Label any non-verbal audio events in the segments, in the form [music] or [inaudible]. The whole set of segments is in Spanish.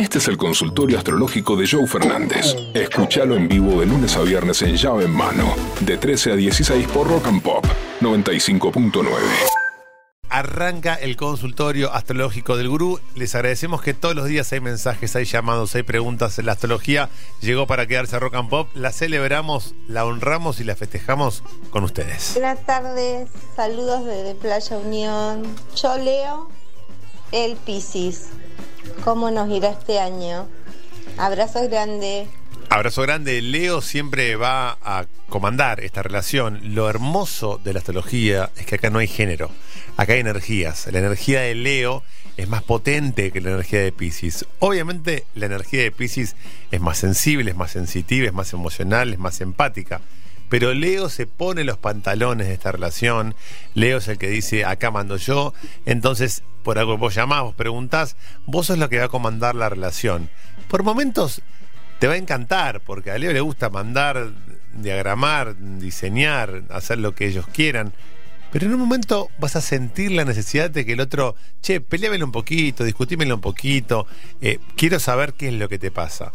Este es el consultorio astrológico de Joe Fernández. Escúchalo en vivo de lunes a viernes en llave en mano, de 13 a 16 por Rock and Pop 95.9. Arranca el consultorio astrológico del gurú. Les agradecemos que todos los días hay mensajes, hay llamados, hay preguntas. La astrología llegó para quedarse a Rock and Pop. La celebramos, la honramos y la festejamos con ustedes. Buenas tardes, saludos desde Playa Unión. Yo leo el Piscis. ¿Cómo nos irá este año? Abrazos grandes. Abrazo grande. Leo siempre va a comandar esta relación. Lo hermoso de la astrología es que acá no hay género. Acá hay energías. La energía de Leo es más potente que la energía de Pisces. Obviamente la energía de Pisces es más sensible, es más sensitiva, es más emocional, es más empática. Pero Leo se pone los pantalones de esta relación. Leo es el que dice, acá mando yo. Entonces, por algo vos llamás, vos preguntás, vos sos lo que va a comandar la relación. Por momentos te va a encantar, porque a Leo le gusta mandar, diagramar, diseñar, hacer lo que ellos quieran. Pero en un momento vas a sentir la necesidad de que el otro, che, peleámelo un poquito, discutímelo un poquito, eh, quiero saber qué es lo que te pasa.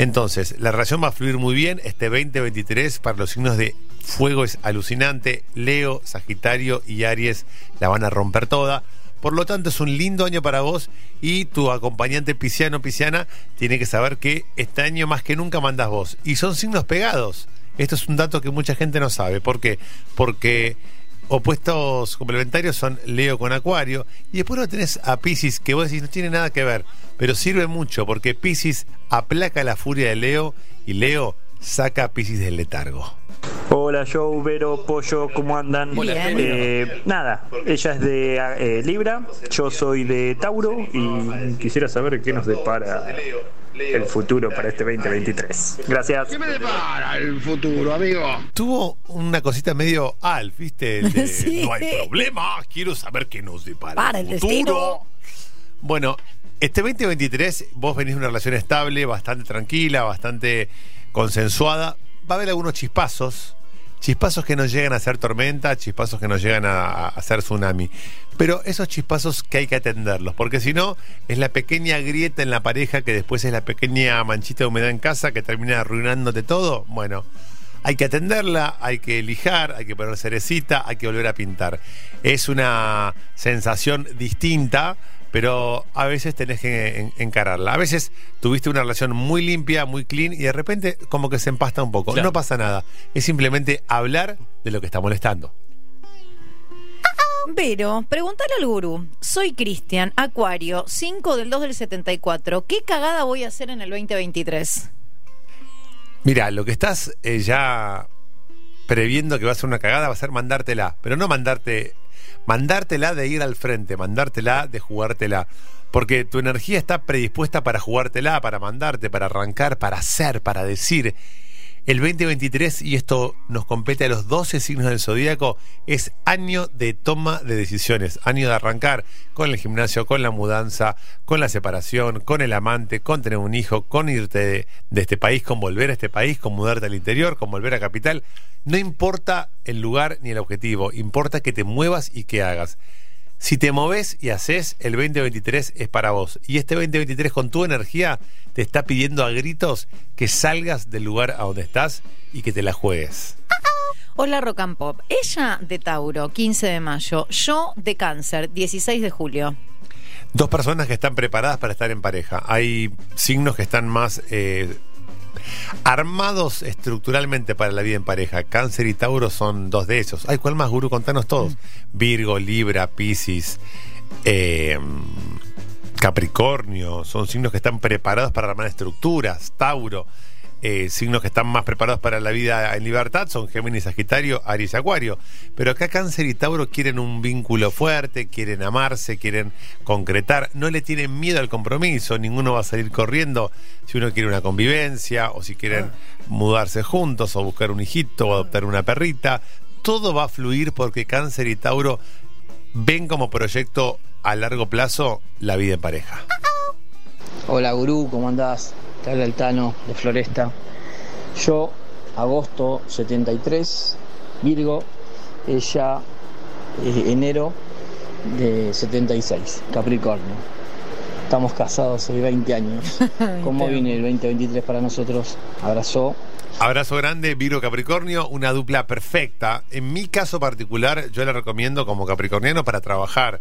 Entonces, la relación va a fluir muy bien. Este 2023 para los signos de fuego es alucinante. Leo, Sagitario y Aries la van a romper toda. Por lo tanto, es un lindo año para vos y tu acompañante pisciano pisciana tiene que saber que este año más que nunca mandas vos. Y son signos pegados. Esto es un dato que mucha gente no sabe. ¿Por qué? Porque opuestos complementarios son Leo con Acuario. Y después lo tenés a Pisces, que vos decís no tiene nada que ver. Pero sirve mucho porque Pisces aplaca la furia de Leo y Leo saca a Pisces del letargo. Hola Joe, Vero, Pollo, ¿cómo andan? Bien. Eh, nada, ella es de eh, Libra, yo soy de Tauro y quisiera saber qué nos depara el futuro para este 2023. Gracias. ¿Qué me depara el futuro, amigo? Tuvo una cosita medio Alf, ¿viste? El de, [laughs] Sí. No hay problema, quiero saber qué nos depara Para el futuro. destino. Bueno, este 2023 vos venís de una relación estable, bastante tranquila, bastante consensuada. Va a haber algunos chispazos, chispazos que nos llegan a ser tormenta, chispazos que nos llegan a, a ser tsunami. Pero esos chispazos que hay que atenderlos, porque si no, es la pequeña grieta en la pareja que después es la pequeña manchita de humedad en casa que termina arruinándote todo. Bueno, hay que atenderla, hay que lijar, hay que poner cerecita, hay que volver a pintar. Es una sensación distinta, pero a veces tenés que en- encararla. A veces tuviste una relación muy limpia, muy clean, y de repente como que se empasta un poco. Claro. No pasa nada. Es simplemente hablar de lo que está molestando. Pero, pregúntale al gurú. Soy Cristian, Acuario, 5 del 2 del 74. ¿Qué cagada voy a hacer en el 2023? Mira, lo que estás eh, ya previendo que va a ser una cagada va a ser mandártela, pero no mandarte, mandártela de ir al frente, mandártela de jugártela, porque tu energía está predispuesta para jugártela, para mandarte, para arrancar, para hacer, para decir. El 2023, y esto nos compete a los 12 signos del zodíaco, es año de toma de decisiones, año de arrancar con el gimnasio, con la mudanza, con la separación, con el amante, con tener un hijo, con irte de, de este país, con volver a este país, con mudarte al interior, con volver a capital. No importa el lugar ni el objetivo, importa que te muevas y que hagas. Si te moves y haces, el 2023 es para vos. Y este 2023 con tu energía te está pidiendo a gritos que salgas del lugar a donde estás y que te la juegues. Hola Rock and Pop. Ella de Tauro, 15 de mayo. Yo de Cáncer, 16 de julio. Dos personas que están preparadas para estar en pareja. Hay signos que están más eh, armados estructuralmente para la vida en pareja. Cáncer y Tauro son dos de esos. Ay, ¿cuál más, Guru? Contanos todos. Virgo, Libra, Piscis, eh, Capricornio. Son signos que están preparados para armar estructuras. Tauro. Eh, signos que están más preparados para la vida en libertad son Géminis, Sagitario, Aries, Acuario. Pero acá Cáncer y Tauro quieren un vínculo fuerte, quieren amarse, quieren concretar, no le tienen miedo al compromiso, ninguno va a salir corriendo si uno quiere una convivencia o si quieren mudarse juntos o buscar un hijito o adoptar una perrita. Todo va a fluir porque Cáncer y Tauro ven como proyecto a largo plazo la vida en pareja. Hola gurú, ¿cómo andás? Te habla el Tano de Floresta. Yo, agosto 73, Virgo, ella, eh, enero de 76, Capricornio. Estamos casados hace 20 años. [laughs] ¿Cómo viene el 2023 para nosotros? Abrazo. Abrazo grande, Virgo Capricornio, una dupla perfecta. En mi caso particular, yo la recomiendo como capricorniano para trabajar,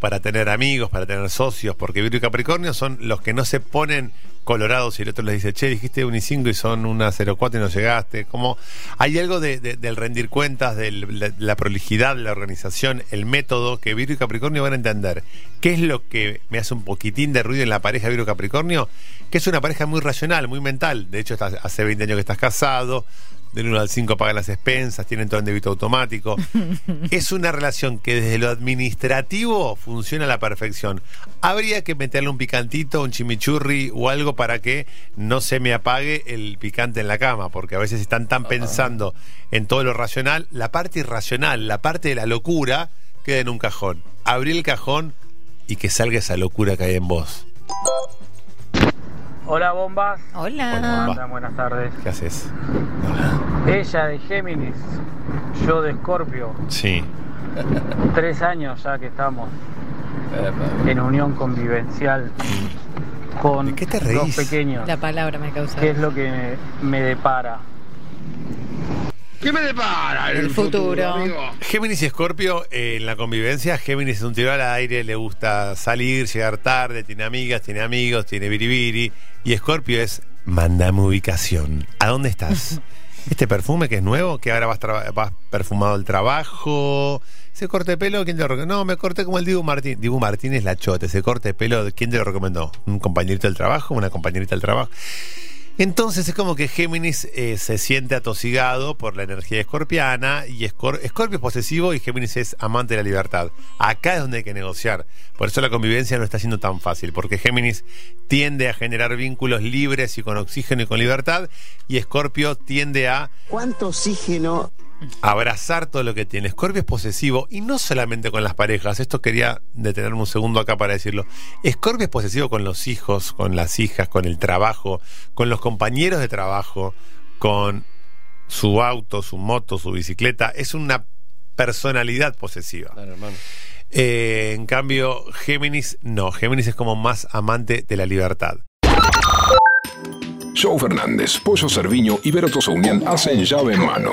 para tener amigos, para tener socios, porque Virgo y Capricornio son los que no se ponen colorados y el otro les dice, che, dijiste un y 5 y son una 04 y no llegaste. Como hay algo de- de- del rendir cuentas, de la, la prolijidad, la organización, el método que Virgo y Capricornio van a entender. ¿Qué es lo que me hace un poquitín de ruido en la pareja Virgo Capricornio? Que es una pareja muy racional, muy mental. De hecho, estás- hace 20 años que estás casado. Del 1 al 5 pagan las expensas, tienen todo en débito automático. [laughs] es una relación que desde lo administrativo funciona a la perfección. Habría que meterle un picantito, un chimichurri o algo para que no se me apague el picante en la cama, porque a veces están tan pensando en todo lo racional, la parte irracional, la parte de la locura queda en un cajón. Abrí el cajón y que salga esa locura que hay en vos. Hola bombas. Hola. Hola, bomba. Buenas tardes. ¿Qué haces? Ella de Géminis, yo de Escorpio. Sí. Tres años ya que estamos en unión convivencial con ¿De qué te dos reís? pequeños. La palabra me causa. ¿Qué es lo que me, me depara? ¿Qué me depara el, El futuro. amigo? Géminis y Escorpio eh, en la convivencia, Géminis es un tiro al aire, le gusta salir, llegar tarde, tiene amigas, tiene amigos, tiene biribiri. Y Escorpio es, mandame ubicación. ¿A dónde estás? [laughs] Este perfume que es nuevo, que ahora vas, vas perfumado al trabajo. Ese corte de pelo, ¿quién te lo recomendó? No, me corté como el Dibu Martín. Dibu Martín es la chota. Ese corte de pelo, ¿quién te lo recomendó? ¿Un compañerito del trabajo? ¿Una compañerita del trabajo? Entonces es como que Géminis eh, se siente atosigado por la energía escorpiana y Escor- Escorpio es posesivo y Géminis es amante de la libertad. Acá es donde hay que negociar. Por eso la convivencia no está siendo tan fácil, porque Géminis tiende a generar vínculos libres y con oxígeno y con libertad y Escorpio tiende a ¿Cuánto oxígeno abrazar todo lo que tiene. Escorpio es posesivo y no solamente con las parejas. Esto quería detenerme un segundo acá para decirlo. Escorpio es posesivo con los hijos, con las hijas, con el trabajo, con los compañeros de trabajo, con su auto, su moto, su bicicleta. Es una personalidad posesiva. Eh, en cambio, Géminis no. Géminis es como más amante de la libertad. Joe Fernández, Pollo Cerviño y Vero Tosaunian hacen llave en mano.